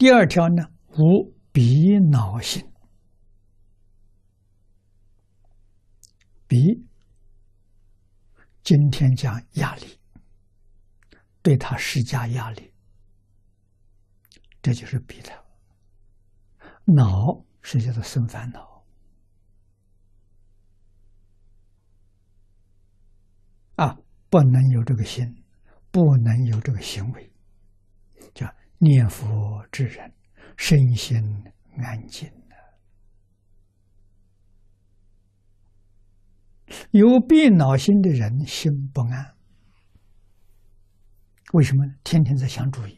第二条呢，无比恼心。比，今天讲压力，对他施加压力，这就是鼻头。恼是叫做生烦恼啊，不能有这个心，不能有这个行为，叫念佛之人，身心安静。有病恼心的人心不安，为什么？天天在想主意，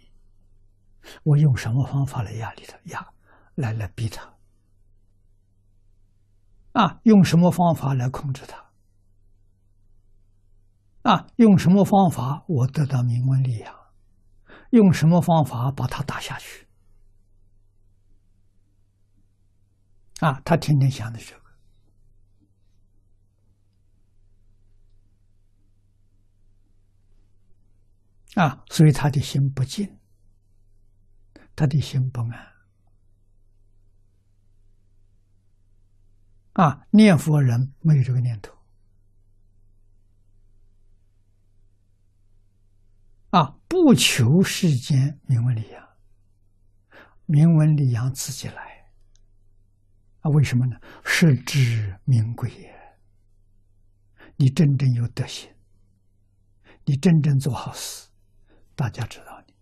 我用什么方法来压力他？压来来逼他啊？用什么方法来控制他？啊？用什么方法我得到名闻利养？用什么方法把他打下去？啊？他天天想的这个。啊，所以他的心不静，他的心不安。啊，念佛人没有这个念头。啊，不求世间名闻利养，名闻利养自己来。啊，为什么呢？是知名贵也。你真正有德行，你真正做好事。大家知道你，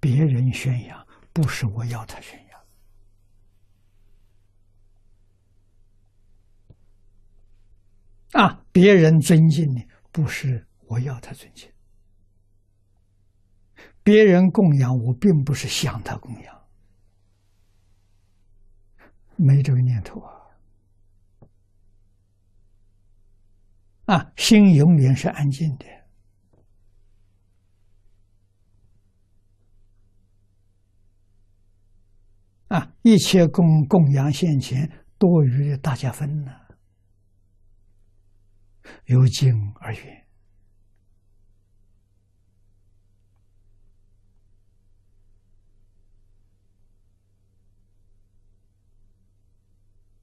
别人宣扬不是我要他宣扬啊，别人尊敬你不是我要他尊敬，别人供养我并不是想他供养，没这个念头啊，啊，心永远是安静的。啊！一切供供养现前，多余的大家分呢，由静而远。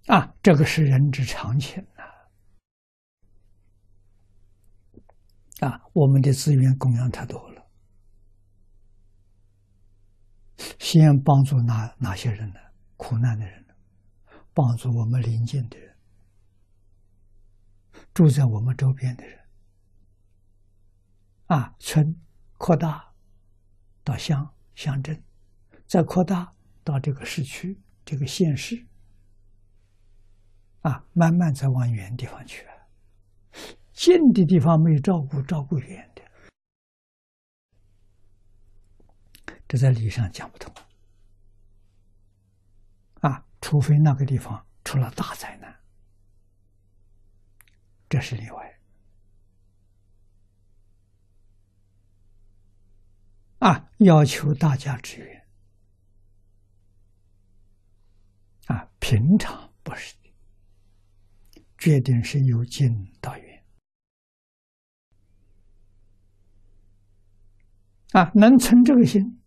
啊，这个是人之常情呐！啊，我们的资源供养太多了。先帮助哪哪些人呢？苦难的人，帮助我们邻近的人，住在我们周边的人。啊，村扩大到乡乡镇，再扩大到这个市区、这个县市。啊，慢慢再往远地方去。近的地方没有照顾，照顾远的。这在理上讲不通啊！除非那个地方出了大灾难，这是例外啊！要求大家支援啊，平常不是，决定是由近到远啊，能存这个心。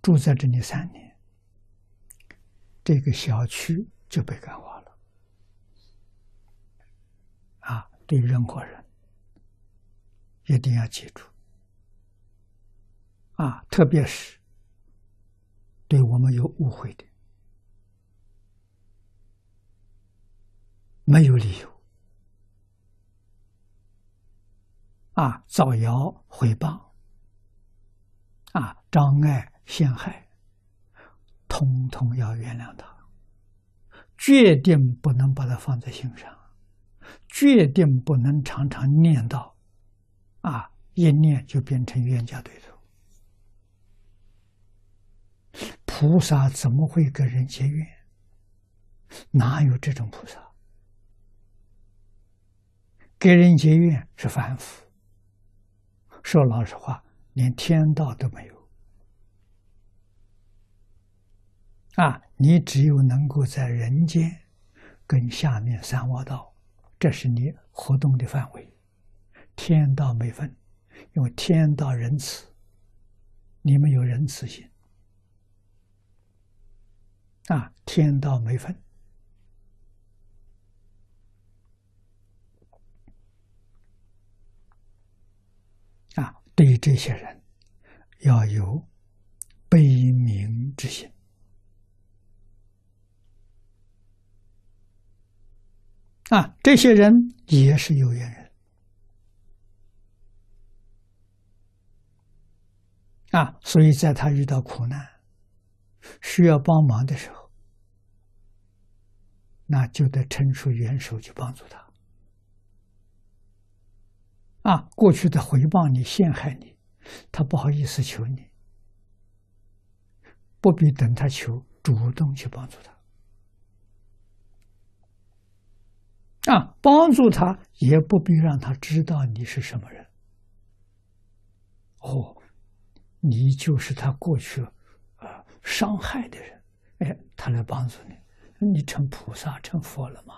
住在这里三年，这个小区就被感化了。啊，对任何人一定要记住。啊，特别是对我们有误会的，没有理由啊，造谣诽谤啊，障碍。陷害，通通要原谅他，决定不能把他放在心上，决定不能常常念叨，啊，一念就变成冤家对头。菩萨怎么会跟人结怨？哪有这种菩萨？跟人结怨是凡夫。说老实话，连天道都没有。啊，你只有能够在人间跟下面三恶道，这是你活动的范围。天道没分，因为天道仁慈，你们有仁慈心，啊，天道没分。啊，对这些人要有悲悯之心。啊，这些人也是有缘人。啊，所以在他遇到苦难、需要帮忙的时候，那就得伸出援手去帮助他。啊，过去的回报你、陷害你，他不好意思求你，不必等他求，主动去帮助他。啊，帮助他也不必让他知道你是什么人。哦，你就是他过去啊伤害的人，哎，他来帮助你，你成菩萨、成佛了吗？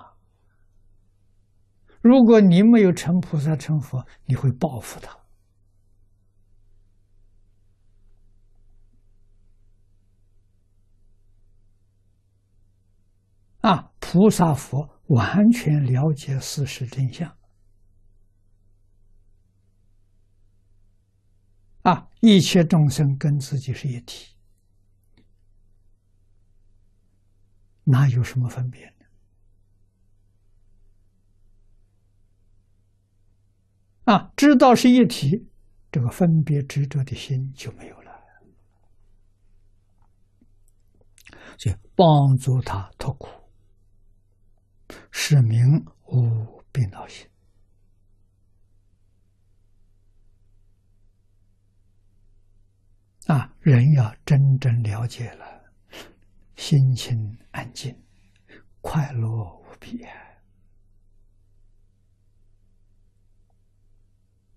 如果你没有成菩萨成佛，你会报复他。啊，菩萨佛完全了解事实真相。啊，一切众生跟自己是一体，哪有什么分别？啊，知道是一体，这个分别执着的心就没有了。就帮助他脱苦，使名无病恼心。啊，人要真正了解了，心情安静，快乐无比。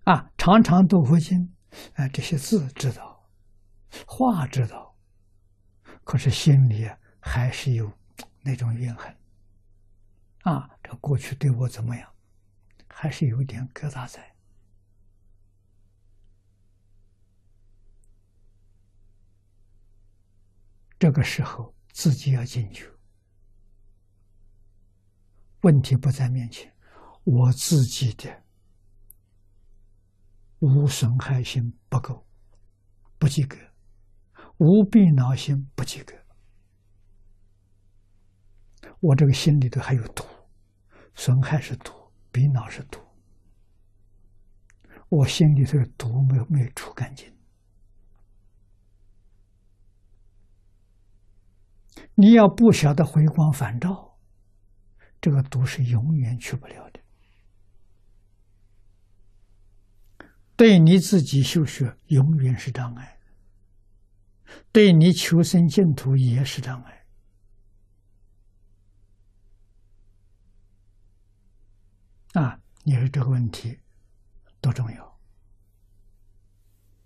啊，常常读佛经，啊，这些字知道，话知道，可是心里还是有那种怨恨。啊，这过去对我怎么样，还是有点疙瘩在。这个时候自己要进去，问题不在面前，我自己的。无损害心不够，不及格；无病恼心不及格。我这个心里头还有毒，损害是毒，病恼是毒。我心里头的毒没有没有除干净。你要不晓得回光返照，这个毒是永远去不了的。对你自己修学永远是障碍，对你求生净土也是障碍。啊，你说这个问题多重要？